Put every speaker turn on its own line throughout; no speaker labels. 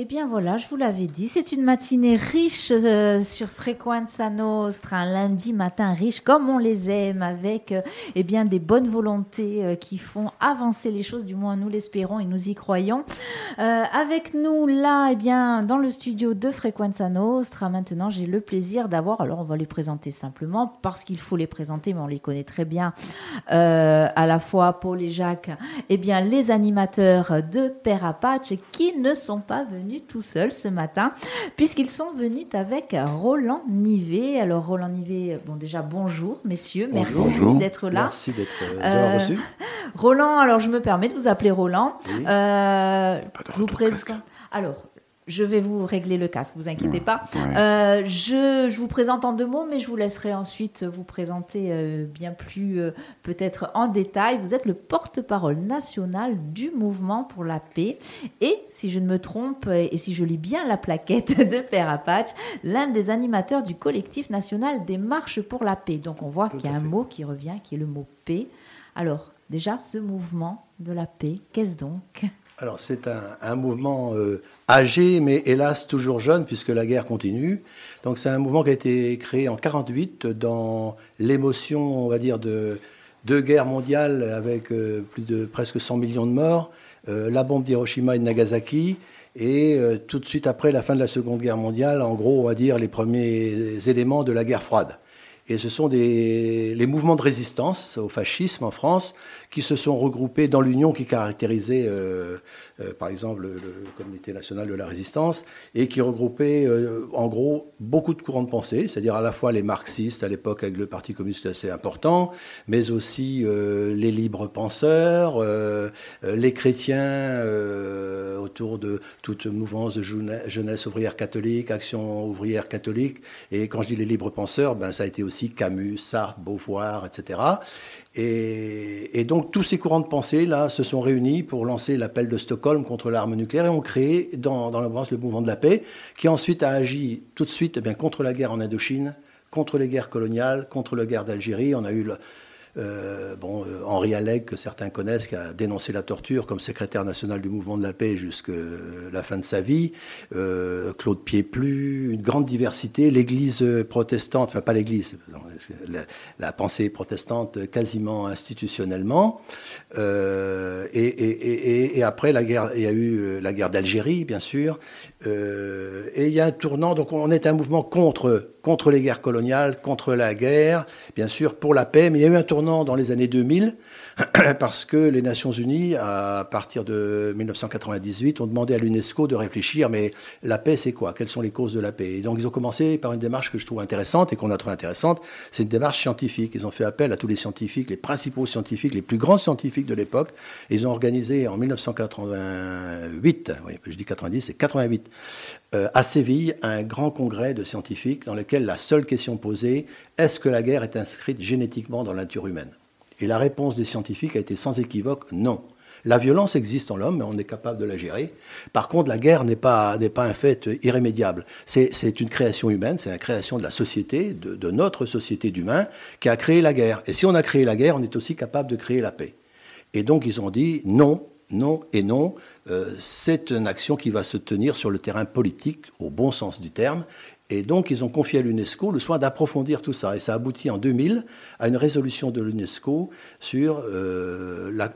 Eh bien voilà, je vous l'avais dit, c'est une matinée riche euh, sur Frequenza Nostra, un lundi matin riche comme on les aime, avec euh, eh bien des bonnes volontés euh, qui font avancer les choses, du moins nous l'espérons et nous y croyons. avec nous là, eh bien dans le studio de Frequenza Nostra, maintenant j'ai le plaisir d'avoir, alors on va les présenter simplement parce qu'il faut les présenter, mais on les connaît très bien, à la fois Paul et Jacques, eh bien les animateurs de Père Apache qui ne sont pas venus tout seul ce matin, puisqu'ils sont venus avec Roland Nivet. Alors, Roland Nivet, bon, déjà, bonjour, messieurs. Merci d'être là.
Merci d'être euh, reçu.
Roland, alors, je me permets de vous appeler Roland. Euh, je vous présente. Alors, je vais vous régler le casque, vous inquiétez pas. Euh, je, vous présente en deux mots, mais je vous laisserai ensuite vous présenter euh, bien plus euh, peut-être en détail. Vous êtes le porte-parole national du mouvement pour la paix et, si je ne me trompe, et si je lis bien la plaquette de Père Apache, l'un des animateurs du collectif national des marches pour la paix. Donc on voit qu'il y a un mot qui revient, qui est le mot paix. Alors, déjà, ce mouvement de la paix, qu'est-ce donc?
Alors c'est un, mouvement euh, âgé, mais hélas toujours jeune, puisque la guerre continue. Donc c'est un mouvement qui a été créé en 48 dans l'émotion, on va dire, de deux guerres mondiales avec euh, plus de presque 100 millions de morts, euh, la bombe d'Hiroshima et de Nagasaki, et tout de suite après la fin de la Seconde Guerre mondiale, en gros, on va dire les premiers éléments de la guerre froide. Et ce sont les mouvements de résistance au fascisme en France qui se sont regroupés dans l'union qui caractérisait, euh, euh, par exemple, le, Comité national de la résistance, et qui regroupait, euh, en gros, beaucoup de courants de pensée, c'est-à-dire à la fois les marxistes, à l'époque avec le Parti communiste assez important, mais aussi les libres penseurs, les chrétiens autour de toute mouvance de jeunesse ouvrière catholique, action ouvrière catholique. Et quand je dis les libres penseurs, ben, ça a été aussi Camus, Sartre, Beauvoir, etc. Et, donc tous ces courants de pensée là se sont réunis pour lancer l'appel de Stockholm contre l'arme nucléaire et ont créé dans, dans le mouvement de la paix, qui ensuite a agi tout de suite eh bien, contre la guerre en Indochine, contre les guerres coloniales, contre la guerre d'Algérie. On a eu euh, bon, euh, Henri Alleg, que certains connaissent, qui a dénoncé la torture comme secrétaire national du mouvement de la paix jusqu'à la fin de sa vie, euh, Claude Pieplu, une grande diversité, l'Église protestante, enfin pas l'Église, la, pensée protestante quasiment institutionnellement, et, après la guerre, il y a eu la guerre d'Algérie, bien sûr, et il y a un tournant, donc on est un mouvement contre contre les guerres coloniales, contre la guerre, bien sûr pour la paix, mais il y a eu un tournant dans les années 2000 parce que les Nations Unies, à partir de 1998, ont demandé à l'UNESCO de réfléchir, mais la paix, c'est quoi? Quelles sont les causes de la paix? Et donc, ils ont commencé par une démarche que je trouve intéressante et qu'on a trouvé intéressante. C'est une démarche scientifique. Ils ont fait appel à tous les scientifiques, les principaux scientifiques, les plus grands scientifiques de l'époque. Ils ont organisé en 1988, oui, je dis 90, c'est 88, euh, à Séville, un grand congrès de scientifiques dans lequel la seule question posée, est-ce que la guerre est inscrite génétiquement dans la nature humaine? Et la réponse des scientifiques a été sans équivoque non. La violence existe en l'homme, mais on est capable de la gérer. Par contre, la guerre n'est pas, pas un fait irrémédiable. C'est une création humaine, c'est la création de la société, de notre société d'humains, qui a créé la guerre. Et si on a créé la guerre, on est aussi capable de créer la paix. Et donc, ils ont dit non, non et non. Euh, c'est une action qui va se tenir sur le terrain politique, au bon sens du terme. Et donc, ils ont confié à l'UNESCO le soin d'approfondir tout ça. Et ça aboutit en 2000 à une résolution de l'UNESCO sur euh, la,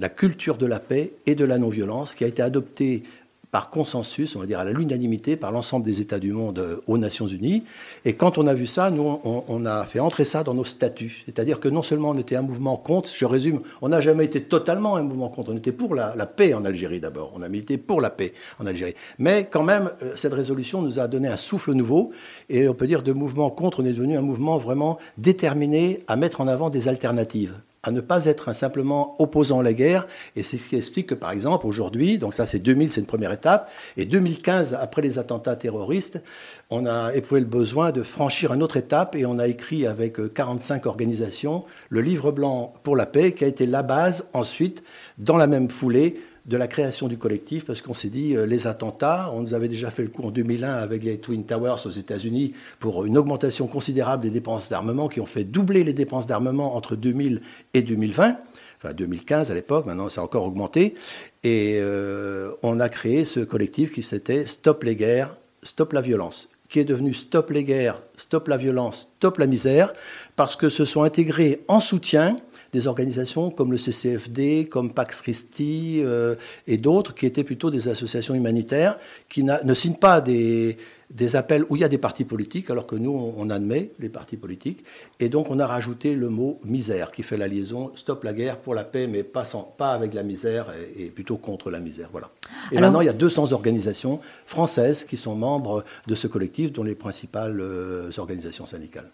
la, culture de la paix et de la non-violence qui a été adoptée par consensus, on va dire à l'unanimité, par l'ensemble des États du monde euh, aux Nations Unies. Et quand on a vu ça, nous, on, a fait entrer ça dans nos statuts. C'est-à-dire que non seulement on était un mouvement contre, je résume, on n'a jamais été totalement un mouvement contre, on était pour la, paix en Algérie d'abord, on a milité pour la paix en Algérie. Mais quand même, euh, cette résolution nous a donné un souffle nouveau, et on peut dire de mouvement contre, on est devenu un mouvement vraiment déterminé à mettre en avant des alternatives à ne pas être simplement opposant à la guerre. Et c'est ce qui explique que, par exemple, aujourd'hui, donc ça c'est 2000, c'est une première étape, et 2015, après les attentats terroristes, on a éprouvé le besoin de franchir une autre étape et on a écrit avec 45 organisations le livre blanc pour la paix qui a été la base ensuite, dans la même foulée, de la création du collectif, parce qu'on s'est dit, euh, les attentats, on nous avait déjà fait le coup en 2001 avec les Twin Towers aux États-Unis pour une augmentation considérable des dépenses d'armement qui ont fait doubler les dépenses d'armement entre 2000 et 2020 enfin 2015 à l'époque, maintenant ça a encore augmenté, et on a créé ce collectif qui s'était Stop les guerres, Stop la violence qui est devenu Stop les guerres, Stop la violence, Stop la misère, parce que se sont intégrés en soutien des organisations comme le CCFD, comme Pax Christi euh, et d'autres, qui étaient plutôt des associations humanitaires, qui ne signent pas des, des appels où il y a des partis politiques, alors que nous, on admet les partis politiques. Et donc, on a rajouté le mot misère, qui fait la liaison stop la guerre pour la paix, mais pas, pas avec la misère, et, plutôt contre la misère. Voilà. Et maintenant, il y a 200 organisations françaises qui sont membres de ce collectif, dont les principales euh, organisations syndicales.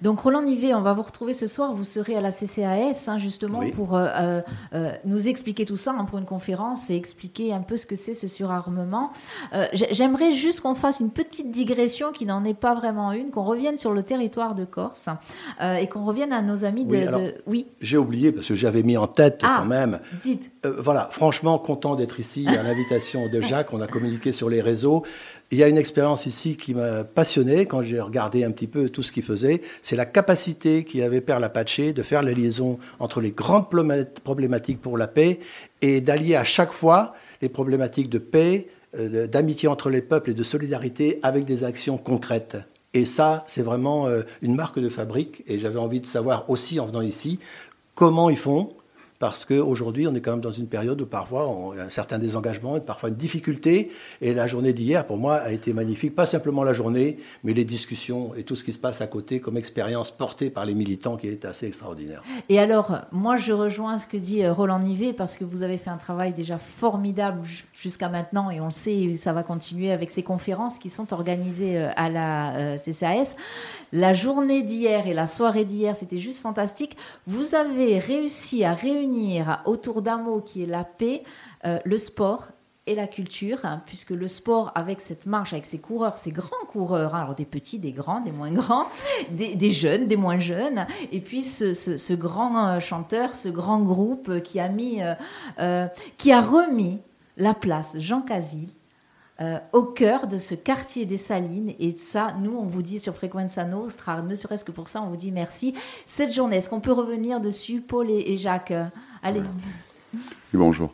Donc Roland Nivet, on va vous retrouver ce soir. Vous serez à la CCAS hein, justement pour euh, euh, euh, nous expliquer tout ça hein, pour une conférence et expliquer un peu ce que c'est ce surarmement. J'aimerais juste qu'on fasse une petite digression qui n'en est pas vraiment une, qu'on revienne sur le territoire de Corse et qu'on revienne à nos amis de.
Oui. J'ai oublié parce que j'avais mis en tête
ah,
quand même.
Dites.
voilà, franchement content d'être ici à l'invitation de Jacques. On a communiqué sur les réseaux. Il y a une expérience ici qui m'a passionné quand j'ai regardé un petit peu tout ce qu'il faisait. C'est la capacité qu'avait Père Lapache de faire la liaison entre les grandes problématiques pour la paix et d'allier à chaque fois les problématiques de paix, euh, d'amitié entre les peuples et de solidarité avec des actions concrètes. Et ça, c'est vraiment euh, une marque de fabrique. Et j'avais envie de savoir aussi, en venant ici, comment ils font, parce qu'aujourd'hui, on est quand même dans une période où parfois on a un certain désengagement parfois une difficulté. Et la journée d'hier, pour moi, a été magnifique. Pas simplement la journée, mais les discussions et tout ce qui se passe à côté comme expérience portée par les militants qui est assez extraordinaire.
Et alors, moi, je rejoins ce que dit euh, Roland Nivet parce que vous avez fait un travail déjà formidable jusqu'à maintenant et on le sait, ça va continuer avec ces conférences qui sont organisées euh, à la euh, CCAS. La journée d'hier et la soirée d'hier, c'était juste fantastique. Vous avez réussi à réunir autour d'un mot qui est la paix, euh, le sport et la culture, hein, puisque le sport, avec cette marche, avec ces coureurs, ces grands coureurs, hein, alors des petits, des grands, des moins grands, des, jeunes, des moins jeunes, et puis ce, grand euh, chanteur, ce grand groupe qui a mis, euh, qui a remis la place Jean Casil euh, au cœur de ce quartier des Salines. Et ça, nous, on vous dit sur Frequenza Nostra, ne serait-ce que pour ça, on vous dit merci. Cette journée, est-ce qu'on peut revenir dessus, Paul et, Jacques Allez.
bonjour.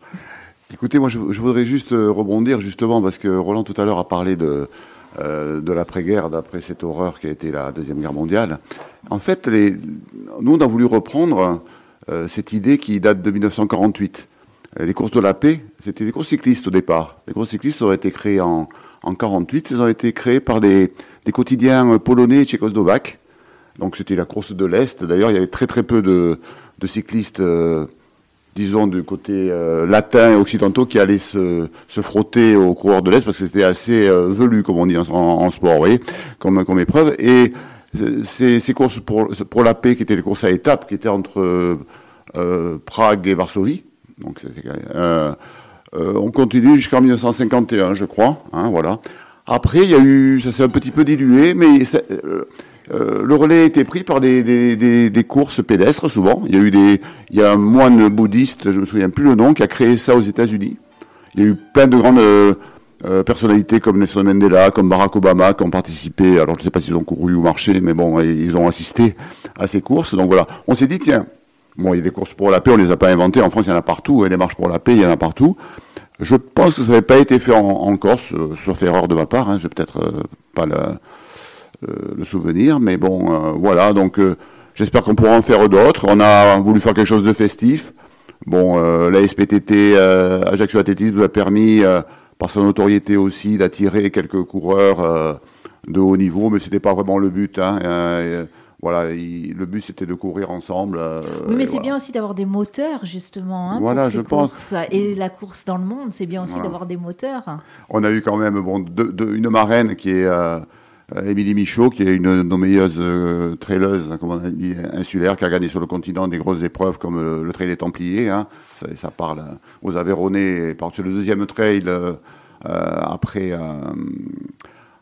Écoutez, moi, je, voudrais juste euh, rebondir, justement, parce que Roland, tout à l'heure, a parlé de, euh, de l'après-guerre, d'après cette horreur qui a été la Deuxième Guerre mondiale. En fait, nous, on a voulu reprendre cette idée qui date de 1948 euh, les courses de la paix, c'était des courses cyclistes au départ. Les courses cyclistes ont été créées en, en 48. Elles ont été créées par des, quotidiens polonais et tchécoslovaques. Donc c'était la course de l'Est. D'ailleurs, il y avait très très peu de, cyclistes, euh, disons, du côté euh, latin et occidentaux qui allaient se, frotter aux coureurs de l'Est parce que c'était assez velu, comme on dit en, sport, vous comme, épreuve. Et ces, ces courses pour, pour la paix, qui étaient les courses à étapes, qui étaient entre Prague et Varsovie, donc euh, euh, on continue jusqu'en 1951, je crois. Hein, voilà. Après, il y a eu, ça s'est un petit peu dilué, mais euh, le relais a été pris par des, courses pédestres souvent. Il y a eu des, il y a un moine bouddhiste, je me souviens plus le nom, qui a créé ça aux États-Unis. Il y a eu plein de grandes personnalités comme Nelson Mandela, comme Barack Obama, qui ont participé. Alors je ne sais pas s'ils ont couru ou marché, mais bon, ils ont assisté à ces courses. Donc voilà, on s'est dit tiens, Bon, il y a des courses pour la paix, on les a pas inventées. En France, il y en a partout. Et des marches pour la paix, il y en a partout. Je pense que ça n'avait pas été fait en, Corse, euh, sauf erreur de ma part. Hein, J'ai peut-être euh, pas le, euh, le, souvenir, mais bon, voilà. Donc, j'espère qu'on pourra en faire d'autres. On a voulu faire quelque chose de festif. Bon, la SPTT, Ajaccio Athlétisme, nous a permis, par sa notoriété aussi, d'attirer quelques coureurs de haut niveau, mais c'était pas vraiment le but. Hein, voilà, le but c'était de courir ensemble.
Euh, oui, mais c'est bien aussi d'avoir des moteurs justement. Hein, voilà, je pense. Et la course dans le monde, c'est bien aussi d'avoir des moteurs.
On a eu quand même bon, une marraine qui est euh, Émilie Michaud, qui est une nommeilleuse euh, traileuse, comme on a dit, insulaire, qui a gagné sur le continent des grosses épreuves comme le, trail des Templiers. Hein. Ça, parle aux Aveyronais, part sur le deuxième trail après,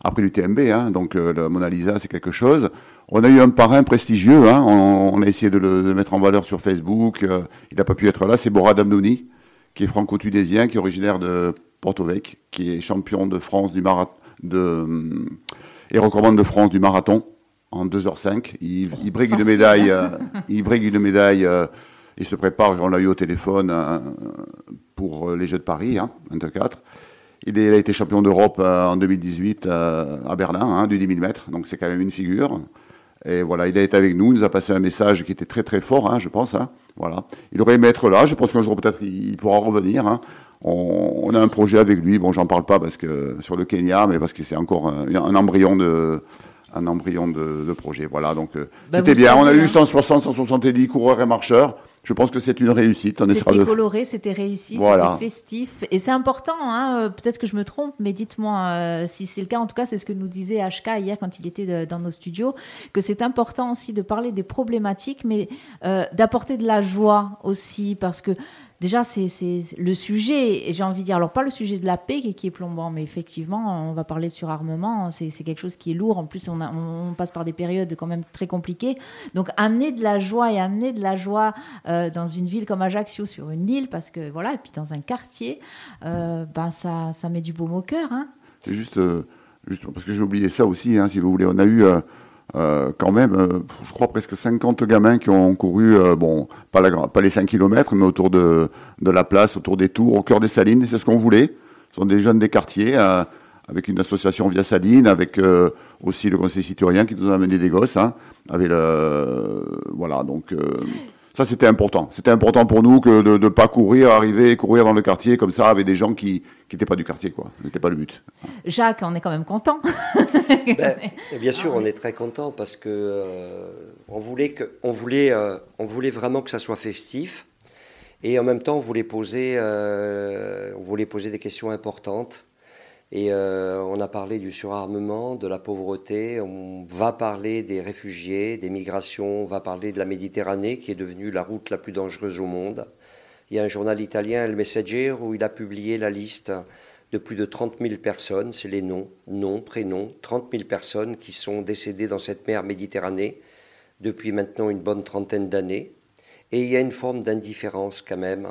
après l'UTMB. Hein, donc le Mona Lisa, c'est quelque chose. On a eu un parrain prestigieux, hein. on, a essayé de le mettre en valeur sur Facebook, euh, il n'a pas pu être là, c'est Borad Amdouni, qui est franco-tunésien, qui est originaire de Porto Vecchio, qui est champion de France du marathon, de, et recommande de France du marathon en 2h05. Il, il brigue une médaille, euh, il brigue une médaille, euh, Il se prépare, on l'a eu au téléphone pour les Jeux de Paris, hein, 24. Il, a été champion d'Europe en 2018 à Berlin, hein, du 10 000 mètres, donc c'est quand même une figure. Et voilà, il a été avec nous, il nous a passé un message qui était très très fort, hein, je pense. Hein. voilà. Il aurait aimé être là, je pense qu'un jour peut-être il pourra revenir. Hein. On, a un projet avec lui, bon j'en parle pas parce que sur le Kenya, mais parce que c'est encore un, embryon de un embryon de, projet. Voilà, donc euh, bah, c'était bien. On a eu 160, 170 coureurs et marcheurs. Je pense que c'est une réussite.
C'était coloré, c'était réussi, c'était festif. Et c'est important, hein, euh, peut-être que je me trompe, mais dites-moi euh, si c'est le cas. En tout cas, c'est ce que nous disait HK hier quand il était dans nos studios, que c'est important aussi de parler des problématiques, mais euh, d'apporter de la joie aussi, parce que déjà, c'est le sujet, et j'ai envie de dire, alors pas le sujet de la paix qui, est plombant, mais effectivement, on va parler sur armement, c'est quelque chose qui est lourd. En plus, on, passe par des périodes quand même très compliquées. Donc, amener de la joie et amener de la joie euh, dans une ville comme Ajaccio, sur une île, parce que voilà, et puis dans un quartier, euh, ben ça, ça met du baume au cœur. Hein.
C'est juste, euh, juste, parce que j'ai oublié ça aussi, hein, si vous voulez. On a eu quand même, euh, je crois presque 50 gamins qui ont couru, euh, bon, pas, la, pas les 5 km, mais autour de, de la place, autour des tours, au cœur des salines, et c'est ce qu'on voulait. Ce sont des jeunes des quartiers, avec une association via Saline, avec aussi le conseil citoyen qui nous a amené des gosses, hein, avec le, voilà, donc ça, c'était important. C'était important pour nous que de ne pas courir, arriver, courir dans le quartier comme ça avec des gens qui n'étaient pas du quartier, quoi. C'était pas le but.
Jacques, on est quand même content.
Ben, bien sûr, on est très content parce que euh, on voulait que, on voulait, euh, on voulait vraiment que ça soit festif et en même temps, on voulait poser, euh, on voulait poser des questions importantes et euh, on a parlé du surarmement, de la pauvreté, on va parler des réfugiés, des migrations, on va parler de la Méditerranée qui est devenue la route la plus dangereuse au monde. Il y a un journal italien, El Messager, où il a publié la liste de plus de 30 000 personnes, c'est les noms, noms, prénoms, 30 000 personnes qui sont décédées dans cette mer Méditerranée depuis maintenant une bonne trentaine d'années. Et il y a une forme d'indifférence quand même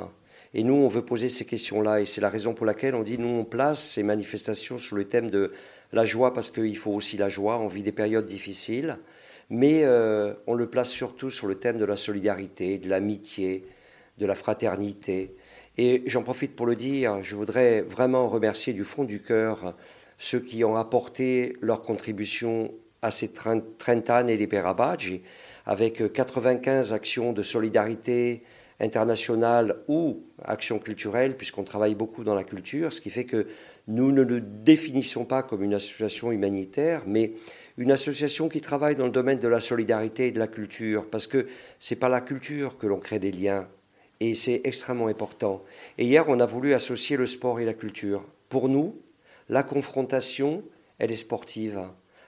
et nous, on veut poser ces questions-là. Et c'est la raison pour laquelle on dit, nous, on place ces manifestations sur le thème de la joie, parce qu'il faut aussi la joie. On vit des périodes difficiles. Mais euh, on le place surtout sur le thème de la solidarité, de l'amitié, de la fraternité. Et j'en profite pour le dire, je voudrais vraiment remercier du fond du cœur ceux qui ont apporté leur contribution à ces Trentan et les Perabadji, avec 95 actions de solidarité, internationale ou action culturelle, puisqu'on travaille beaucoup dans la culture, ce qui fait que nous ne le définissons pas comme une association humanitaire, mais une association qui travaille dans le domaine de la solidarité et de la culture, parce que c'est par la culture que l'on crée des liens, et c'est extrêmement important. Et hier, on a voulu associer le sport et la culture. Pour nous, la confrontation, elle est sportive.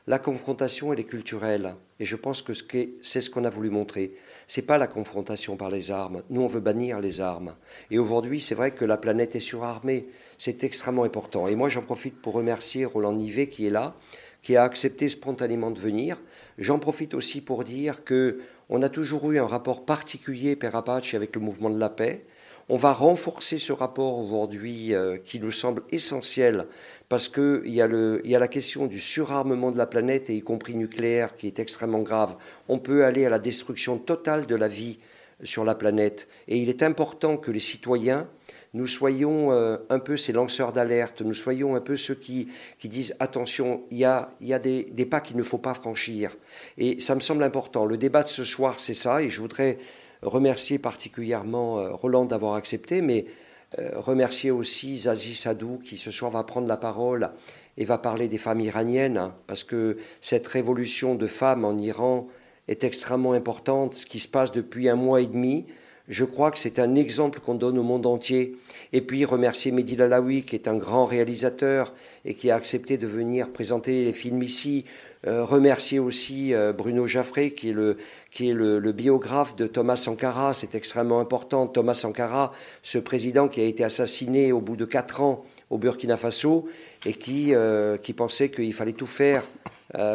La confrontation, elle est culturelle. Et je pense que c'est ce qu'on a voulu montrer c'est pas la confrontation par les armes. Nous, on veut bannir les armes. Et aujourd'hui, c'est vrai que la planète est surarmée. C'est extrêmement important. Et moi, j'en profite pour remercier Roland Nivet qui est là, qui a accepté spontanément de venir. J'en profite aussi pour dire que on a toujours eu un rapport particulier, Père Apache, avec le mouvement de la paix. On va renforcer ce rapport aujourd'hui euh, qui nous semble essentiel parce qu'il y, a y a la question du surarmement de la planète, et y compris nucléaire, qui est extrêmement grave. On peut aller à la destruction totale de la vie sur la planète. Et il est important que les citoyens, nous soyons euh, un peu ces lanceurs d'alerte, nous soyons un peu ceux qui, qui disent attention, il y a, y a des, des, pas qu'il ne faut pas franchir. Et ça me semble important. Le débat de ce soir, c'est ça, et je voudrais remercier particulièrement euh, Roland d'avoir accepté, mais euh, remercier aussi Zazie Sadou qui ce soir va prendre la parole et va parler des femmes iraniennes, hein, parce que cette révolution de femmes en Iran est extrêmement importante, ce qui se passe depuis un mois et demi. Je crois que c'est un exemple qu'on donne au monde entier. Et puis remercier Mehdi Lalaoui, qui est un grand réalisateur et qui a accepté de venir présenter les films ici. Euh, remercier aussi euh, Bruno Jaffré, qui est, le, qui est le, biographe de Thomas Sankara. C'est extrêmement important. Thomas Sankara, ce président qui a été assassiné au bout de quatre ans au Burkina Faso et qui, qui pensait qu'il fallait tout faire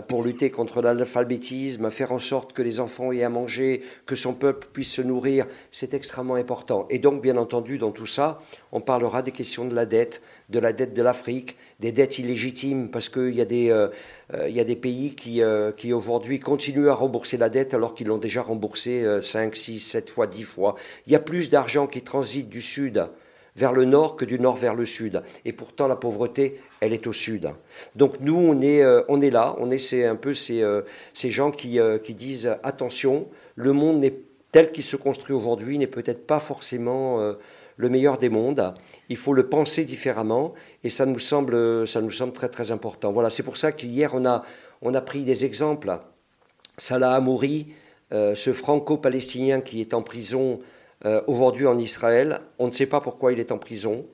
pour lutter contre l'alphabétisme, faire en sorte que les enfants aient à manger, que son peuple puisse se nourrir, c'est extrêmement important. Et donc, bien entendu, dans tout ça, on parlera des questions de la dette, de la dette de l'Afrique, des dettes illégitimes, parce qu'il y a des, il y a des pays qui, qui aujourd'hui continuent à rembourser la dette alors qu'ils l'ont déjà remboursée 5, 6, 7 fois, 10 fois. Il y a plus d'argent qui transite du sud vers le nord que du nord vers le sud. Et pourtant, la pauvreté, elle est au sud. Donc nous, on est, on est là, on est c'est un peu ces, ces gens qui, qui disent attention, le monde n'est tel qu'il se construit aujourd'hui n'est peut-être pas forcément le meilleur des mondes. Il faut le penser différemment et ça nous semble, ça nous semble très très important. Voilà, c'est pour ça qu'hier on a, on a pris des exemples. Salah Amouri, euh, ce franco-palestinien qui est en prison euh, aujourd'hui en Israël, on ne sait pas pourquoi il est en prison.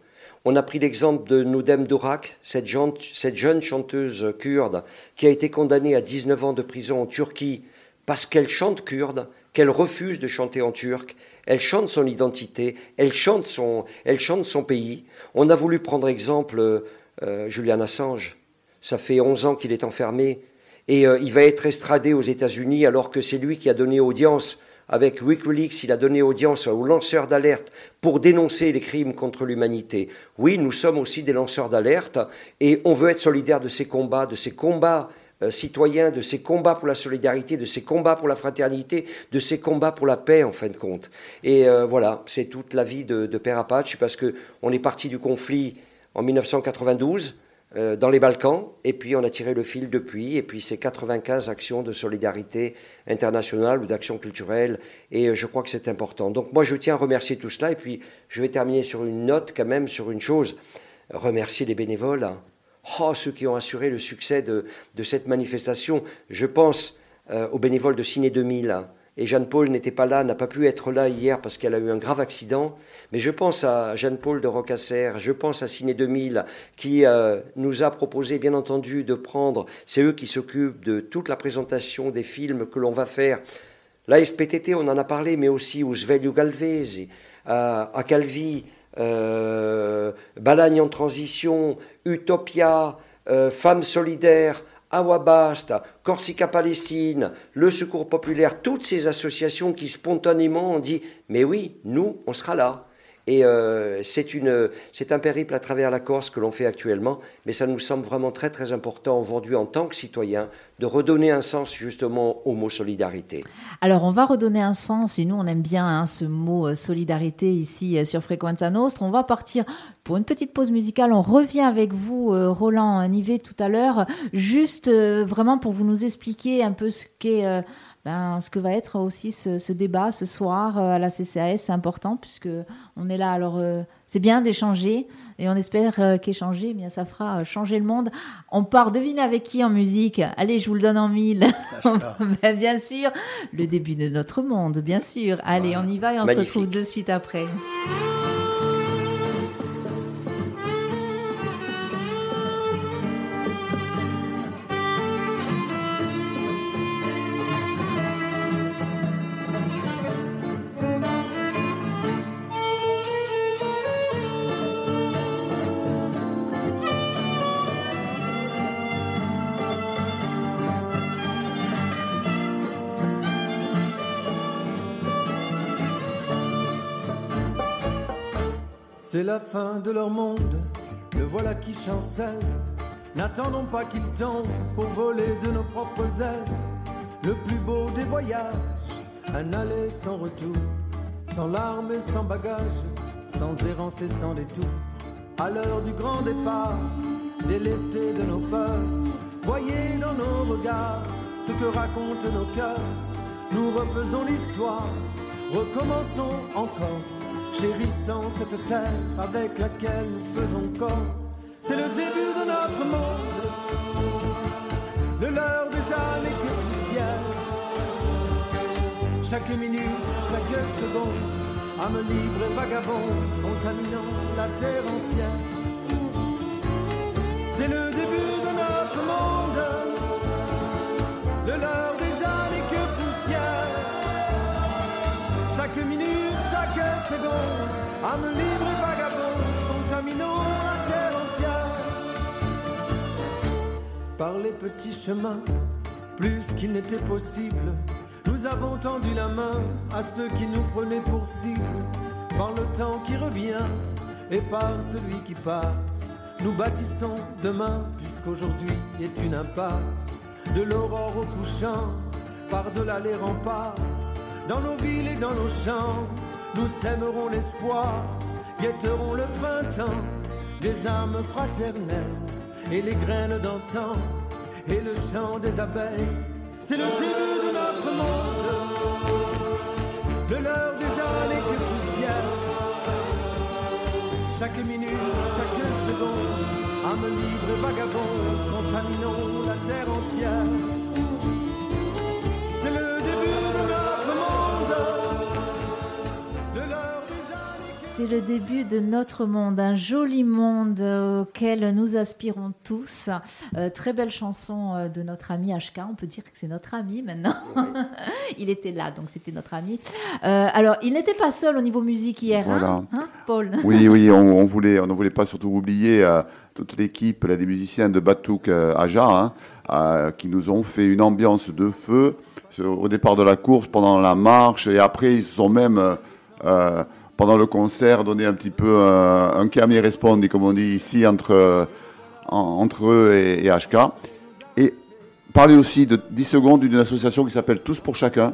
On a pris l'exemple de Noudem Dourak, cette, cette jeune chanteuse kurde qui a été condamnée à 19 ans de prison en Turquie parce qu'elle chante kurde, qu'elle refuse de chanter en turc elle chante son identité, elle chante son, elle chante son pays. On a voulu prendre exemple euh, Julian Assange. Ça fait 11 ans qu'il est enfermé et euh, il va être extradé aux États-Unis alors que c'est lui qui a donné audience avec Wikileaks, il a donné audience aux lanceurs d'alerte pour dénoncer les crimes contre l'humanité. Oui, nous sommes aussi des lanceurs d'alerte et on veut être solidaires de ces combats, de ces combats euh, citoyens, de ces combats pour la solidarité, de ces combats pour la fraternité, de ces combats pour la paix, en fin de compte. Et euh, voilà, c'est toute la vie de, de Père Apache, parce qu'on est parti du conflit en 1992 euh, dans les Balkans, et puis on a tiré le fil depuis, et puis c'est 95 actions de solidarité internationale ou d'action culturelle, et je crois que c'est important. Donc moi je tiens à remercier tout cela, et puis je vais terminer sur une note quand même, sur une chose, remercier les bénévoles. Hein. Oh, ceux qui ont assuré le succès de, cette manifestation. Je pense euh, aux bénévoles de Ciné 2000. Et Jeanne-Paul n'était pas là, n'a pas pu être là hier parce qu'elle a eu un grave accident. Mais je pense à Jeanne-Paul de Rocasser, je pense à Ciné 2000 qui euh, nous a proposé, bien entendu, de prendre. C'est eux qui s'occupent de toute la présentation des films que l'on va faire. La SPTT, on en a parlé, mais aussi au Svelio Galvez, à, à Calvi, euh, Balagne en transition, Utopia, euh, Femmes solidaires, Awabasta, Corsica Palestine, le Secours populaire, toutes ces associations qui spontanément ont dit Mais oui, nous, on sera là. Et euh, c'est un périple à travers la Corse que l'on fait actuellement, mais ça nous semble vraiment très très important aujourd'hui en tant que citoyens de redonner un sens justement au mot solidarité.
Alors on va redonner un sens, et nous on aime bien hein, ce mot euh, solidarité ici euh, sur Frequenza Nostra. On va partir pour une petite pause musicale. On revient avec vous, Roland Nivet, tout à l'heure, juste vraiment pour vous nous expliquer un peu ce qu'est ben, ce que va être aussi ce, débat ce soir euh, à la CCAS, c'est important puisque on est là. Alors euh, c'est bien d'échanger et on espère euh, qu'échanger, eh bien ça fera changer le monde. On part deviner avec qui en musique Allez, je vous le donne en mille. Ben, bien sûr, le début de notre monde, bien sûr. Allez, on y va et on se retrouve de suite après.
C'est la fin de leur monde, le voilà qui chancelle. N'attendons pas qu'il tombe pour voler de nos propres ailes. Le plus beau des voyages, un aller sans retour, sans larmes et sans bagages, sans errance et sans détour. À l'heure du grand départ, délestés de nos peurs, voyez dans nos regards ce que racontent nos cœurs. Nous refaisons l'histoire, recommençons encore chérissant cette terre avec laquelle nous faisons corps. C'est le début de notre monde, le leur déjà n'est que poussière. Chaque minute, chaque seconde, âme libre et vagabond, contaminant la terre entière. C'est le début de notre monde, âme libre et vagabond, contaminons la terre entière. par les petits chemins, plus qu'il n'était possible. Nous avons tendu la main à ceux qui nous prenaient pour cible, par le temps qui revient et par celui qui passe. Nous bâtissons demain, puisqu'aujourd'hui est une impasse, de l'aurore au couchant, par-delà les remparts, dans nos villes et dans nos champs, nous sèmerons l'espoir, guetterons le printemps, des âmes fraternelles et les graines d'antan et le chant des abeilles. C'est le début de notre monde. Le leur déjà n'est que poussière. Chaque minute, chaque seconde, âme libre et vagabond, contaminons la terre entière.
C'est le début de notre monde, un joli monde auquel nous aspirons tous. Euh, très belle chanson euh, de notre ami HK. On peut dire que c'est notre ami maintenant. il était là, donc c'était notre ami. Euh, alors, il n'était pas seul au niveau musique hier, hein, hein, Paul
Oui, oui, on, voulait, on ne voulait pas surtout oublier toute l'équipe, des musiciens de Batouk Aja, hein, qui nous ont fait une ambiance de feu au départ de la course, pendant la marche, et après ils se sont même pendant le concert, donner un petit peu un, un et respondi, comme on dit ici, entre, entre eux et, HK. Et parler aussi de 10 secondes d'une association qui s'appelle Tous pour chacun,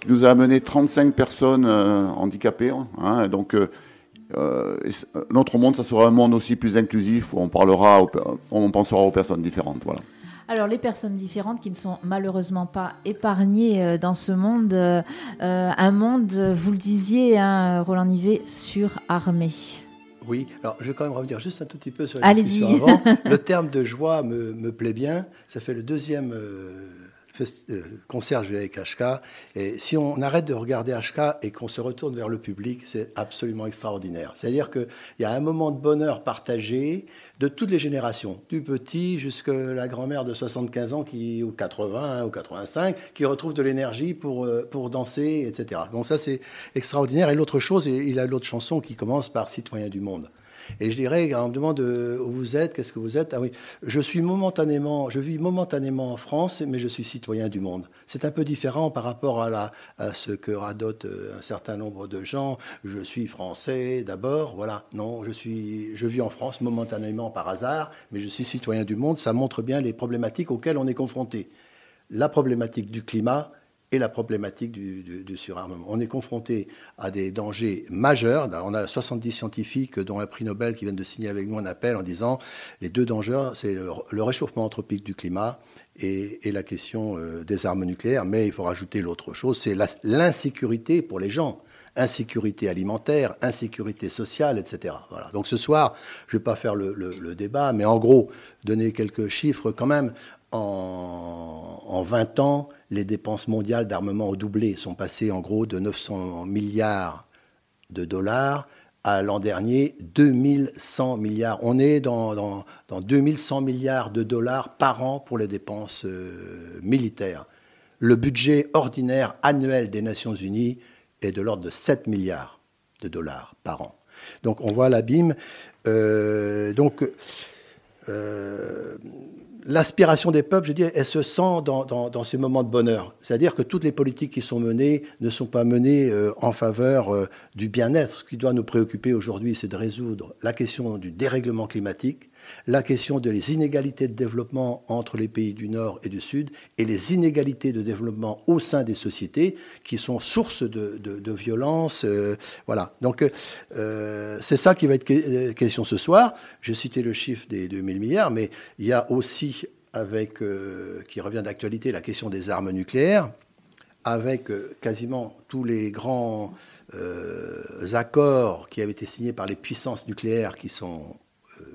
qui nous a amené 35 personnes euh, handicapées. Hein, donc, euh, euh, notre monde, ça sera un monde aussi plus inclusif où on parlera, on pensera aux personnes différentes. Voilà.
Alors les personnes différentes qui ne sont malheureusement pas épargnées euh, dans ce monde, euh, euh, un monde, vous le disiez, hein, Roland Nivet, surarmé.
Oui, alors je vais quand même revenir juste un tout petit peu sur la discussion avant. Le terme de joie me, plaît bien. Ça fait le deuxième concert que je avec HK. Et si on arrête de regarder HK et qu'on se retourne vers le public, c'est absolument extraordinaire. C'est-à-dire qu'il y a un moment de bonheur partagé, de toutes les générations, du petit jusqu'à la grand-mère de 75 ans qui, ou 80 ou 85, qui retrouve de l'énergie pour, euh, pour danser, etc. Donc ça, c'est extraordinaire. Et l'autre chose, il a l'autre chanson qui commence par Citoyen du monde. Et je dirais, on me demande euh, où vous êtes, qu'est-ce que vous êtes. Ah oui, je suis momentanément, je vis momentanément en France, mais je suis citoyen du monde. C'est un peu différent par rapport à, à ce que radote euh, un certain nombre de gens. Je suis français d'abord, voilà. Non, je suis, je vis en France momentanément par hasard, mais je suis citoyen du monde. Ça montre bien les problématiques auxquelles on est confronté. La problématique du climat, et la problématique du, surarmement. On est confronté à des dangers majeurs. On a 70 scientifiques, dont un prix Nobel, qui viennent de signer avec nous un appel en disant les deux dangers, c'est le, réchauffement anthropique du climat et, la question euh, des armes nucléaires. Mais il faut rajouter l'autre chose, c'est l'insécurité pour les gens insécurité alimentaire, insécurité sociale, etc. Voilà. Donc ce soir, je ne vais pas faire le, débat, mais en gros, donner quelques chiffres quand même. En, en 20 ans, les dépenses mondiales d'armement ont doublé, sont passées en gros de 900 milliards de dollars à l'an dernier 2100 milliards. On est dans, dans, 2100 milliards de dollars par an pour les dépenses euh, militaires. Le budget ordinaire annuel des Nations Unies est de l'ordre de 7 milliards de dollars par an. Donc on voit l'abîme. Euh, donc euh, l'aspiration des peuples, je dis, elle se sent dans, ces moments de bonheur. C'est-à-dire que toutes les politiques qui sont menées ne sont pas menées euh, en faveur euh, du bien-être. Ce qui doit nous préoccuper aujourd'hui, c'est de résoudre la question du dérèglement climatique, la question des inégalités de développement entre les pays du Nord et du Sud et les inégalités de développement au sein des sociétés qui sont source de, de, violence. Euh, voilà. Donc, euh, c'est ça qui va être euh, question ce soir. J'ai cité le chiffre des 2000 milliards, mais il y a aussi, qui revient d'actualité, la question des armes nucléaires, avec quasiment tous les grands accords qui avaient été signés par les puissances nucléaires qui sont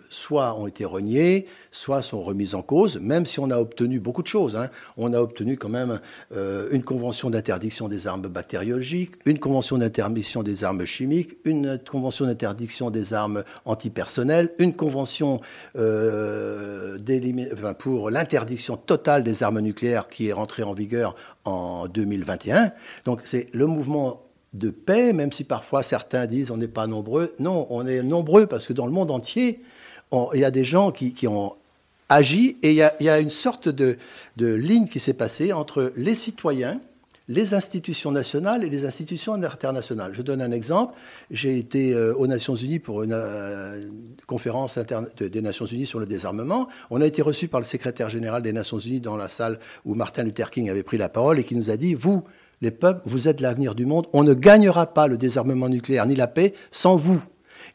soit ont été reniées, soit sont remises en cause, même si on a obtenu beaucoup de choses. Hein. On a obtenu quand même euh, une convention d'interdiction des armes bactériologiques, une convention d'interdiction des armes chimiques, une convention d'interdiction des armes antipersonnelles, une convention euh, pour l'interdiction totale des armes nucléaires qui est rentrée en vigueur en 2021. Donc c'est le mouvement de paix, même si parfois certains disent on n'est pas nombreux. Non, on est nombreux parce que dans le monde entier, il y a des gens qui, ont agi et il y, a, une sorte de, ligne qui s'est passée entre les citoyens, les institutions nationales et les institutions internationales. Je donne un exemple. J'ai été euh, aux Nations Unies pour une euh, conférence des Nations Unies sur le désarmement. On a été reçu par le secrétaire général des Nations Unies dans la salle où Martin Luther King avait pris la parole et qui nous a dit, vous, les peuples, vous êtes l'avenir du monde. On ne gagnera pas le désarmement nucléaire ni la paix sans vous.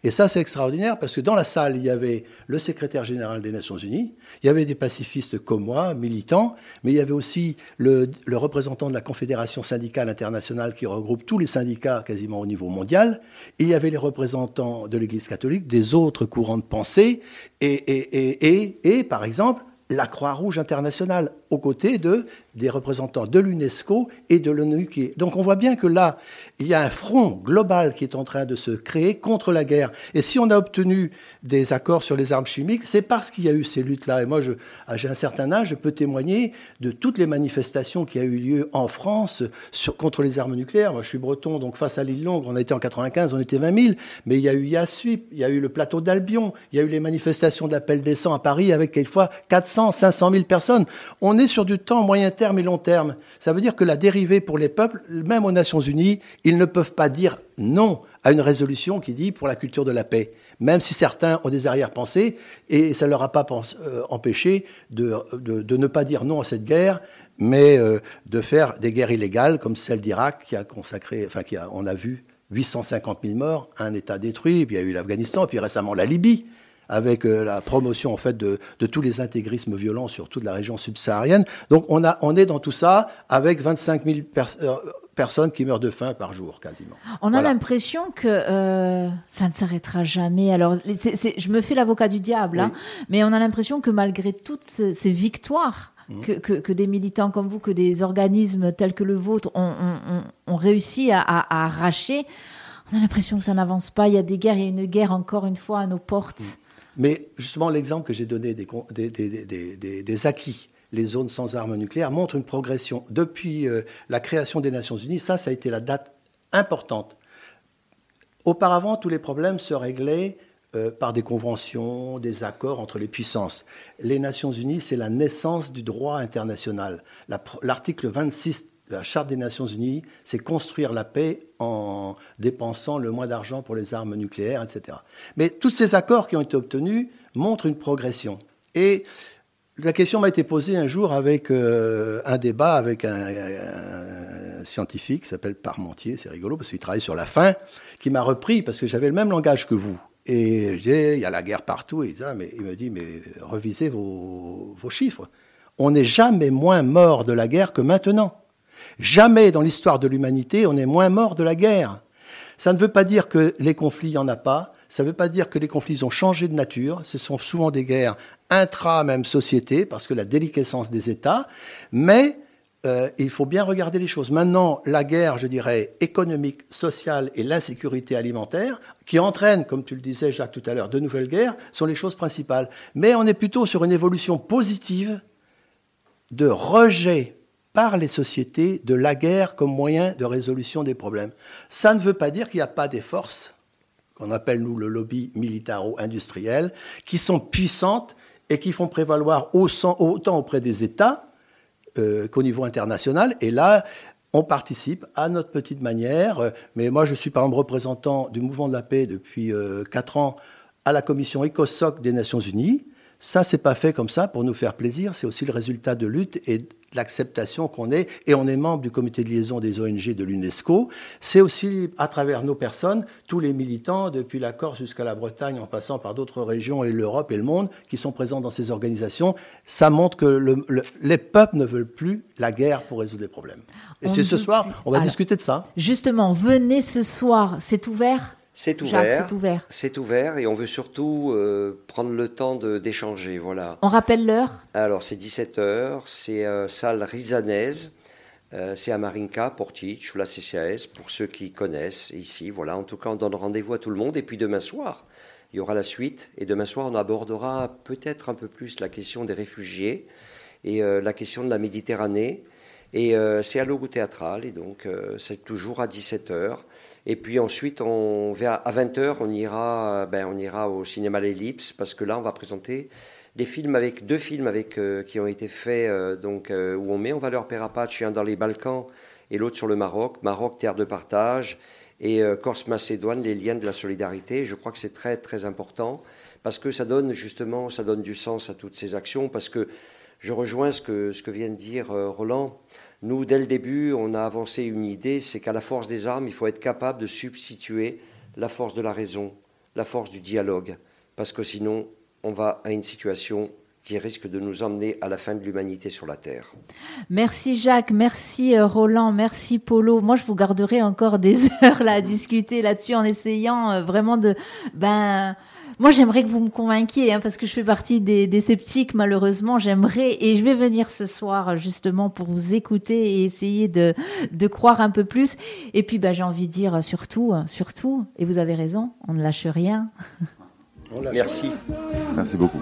Et ça, c'est extraordinaire parce que dans la salle, il y avait le secrétaire général des Nations Unies, il y avait des pacifistes comme moi, militants, mais il y avait aussi le, représentant de la Confédération syndicale internationale qui regroupe tous les syndicats quasiment au niveau mondial, il y avait les représentants de l'Église catholique, des autres courants de pensée, et, et, par exemple, la Croix-Rouge internationale aux côtés de, des représentants de l'UNESCO et de l'ONU. Donc on voit bien que là, il y a un front global qui est en train de se créer contre la guerre. Et si on a obtenu des accords sur les armes chimiques, c'est parce qu'il y a eu ces luttes-là. Et moi, j'ai un certain âge, je peux témoigner de toutes les manifestations qui ont eu lieu en France contre les armes nucléaires. Moi, je suis breton, donc face à l'île Longue, on été en 95, on était 20 000. Mais il y a eu Yassuip, il y a eu le plateau d'Albion, il y a eu les manifestations d'appel décent à Paris avec quelquefois 400, 500 000 personnes. On est sur du temps moyen terme et long terme. Ça veut dire que la dérivée pour les peuples, même aux Nations Unies, ils ne peuvent pas dire non à une résolution qui dit pour la culture de la paix, même si certains ont des arrière-pensées, et ça ne leur a pas euh, empêché de, ne pas dire non à cette guerre, mais euh, de faire des guerres illégales comme celle d'Irak qui a consacré, enfin qui a, on a vu 850 000 morts, un État détruit, puis il y a eu l'Afghanistan, puis récemment la Libye avec euh, la promotion en fait de, tous les intégrismes violents sur toute la région subsaharienne. Donc on, a, on est dans tout ça avec 25 000 euh, personnes qui meurent de faim par jour quasiment.
On a l'impression que euh, ça ne s'arrêtera jamais. Alors je me fais l'avocat du diable, hein, mais on a l'impression que malgré toutes ces, victoires, mmh. que, des militants comme vous, que des organismes tels que le vôtre ont, réussi à, arracher, on a l'impression que ça n'avance pas. Il y a des guerres, il y a une guerre encore une fois à nos portes. Mmh.
Mais justement, l'exemple que j'ai donné des, des, acquis, les zones sans armes nucléaires, montre une progression. Depuis euh, la création des Nations Unies, ça, ça a été la date importante. Auparavant, tous les problèmes se réglaient euh, par des conventions, des accords entre les puissances. Les Nations Unies, c'est la naissance du droit international. L'article 26 la Charte des Nations Unies, c'est construire la paix en dépensant le moins d'argent pour les armes nucléaires, etc. Mais tous ces accords qui ont été obtenus montrent une progression. Et la question m'a été posée un jour avec euh, un débat avec un, scientifique qui s'appelle Parmentier, c'est rigolo parce qu'il travaille sur la faim, qui m'a repris parce que j'avais le même langage que vous. Et je dis, il y a la guerre partout. Et mais, il me dit, mais revisez vos, vos chiffres. On n'est jamais moins mort de la guerre que maintenant. Jamais dans l'histoire de l'humanité on est moins mort de la guerre. Ça ne veut pas dire que les conflits, il n'y en a pas. Ça ne veut pas dire que les conflits ont changé de nature. Ce sont souvent des guerres intra-même société, parce que la déliquescence des États. Mais euh, il faut bien regarder les choses. Maintenant, la guerre, je dirais, économique, sociale et l'insécurité alimentaire, qui entraînent, comme tu le disais Jacques tout à l'heure, de nouvelles guerres, sont les choses principales. Mais on est plutôt sur une évolution positive de rejet par les sociétés de la guerre comme moyen de résolution des problèmes. Ça ne veut pas dire qu'il n'y a pas des forces, qu'on appelle nous le lobby militaro-industriel, qui sont puissantes et qui font prévaloir autant auprès des États euh, qu'au niveau international. Et là, on participe à notre petite manière. Mais moi, je suis par exemple représentant du mouvement de la paix depuis euh, quatre ans à la commission ECOSOC des Nations Unies. Ça, c'est pas fait comme ça pour nous faire plaisir. C'est aussi le résultat de lutte et l'acceptation qu'on est, et on est membre du comité de liaison des ONG de l'UNESCO. C'est aussi à travers nos personnes, tous les militants, depuis la Corse jusqu'à la Bretagne, en passant par d'autres régions et l'Europe et le monde, qui sont présents dans ces organisations. Ça montre que les peuples ne veulent plus la guerre pour résoudre les problèmes. Et c'est ce soir, on va discuter de ça.
Justement, venez ce soir, c'est ouvert
c'est ouvert. C'est ouvert. C'est ouvert et on veut surtout euh, prendre le temps d'échanger. Voilà.
On rappelle l'heure?
Alors, c'est 17h, c'est euh, salle Rizanaise. Euh, c'est à Marinka, Portic, ou la CCAS, pour ceux qui connaissent ici. Voilà, en tout cas, on donne rendez-vous à tout le monde. Et puis demain soir, il y aura la suite. Et demain soir, on abordera peut-être un peu plus la question des réfugiés et la question de la Méditerranée. Et c'est à Logo Théâtral, et donc c'est toujours à 17h. Et puis ensuite, on, à 20h, on ira, ben, on ira au cinéma L'Ellipse, parce que là, on va présenter des films avec deux films avec qui ont été faits donc où on met en valeur Père Apache, un dans les Balkans et l'autre sur le Maroc. Maroc, terre de partage, et Corse-Macédoine, les liens de la solidarité. Je crois que c'est très très important parce que ça donne justement, ça donne du sens à toutes ces actions, parce que je rejoins ce que, ce que vient de dire Roland. Nous, dès le début, on a avancé une idée, c'est qu'à la force des armes, il faut être capable de substituer la force de la raison, la force du dialogue, parce que sinon, on va à une situation qui risque de nous emmener à la fin de l'humanité sur la Terre.
Merci Jacques, merci euh, Roland, merci Polo. Moi, je vous garderai encore des heures là à discuter là-dessus en essayant euh, vraiment de ben moi, j'aimerais que vous me convainquiez, hein, parce que je fais partie des, sceptiques, malheureusement. J'aimerais, et je vais venir ce soir justement pour vous écouter et essayer de, croire un peu plus. Et puis, bah, j'ai envie de dire surtout, surtout, et vous avez raison, on ne lâche rien.
Merci.
Merci beaucoup.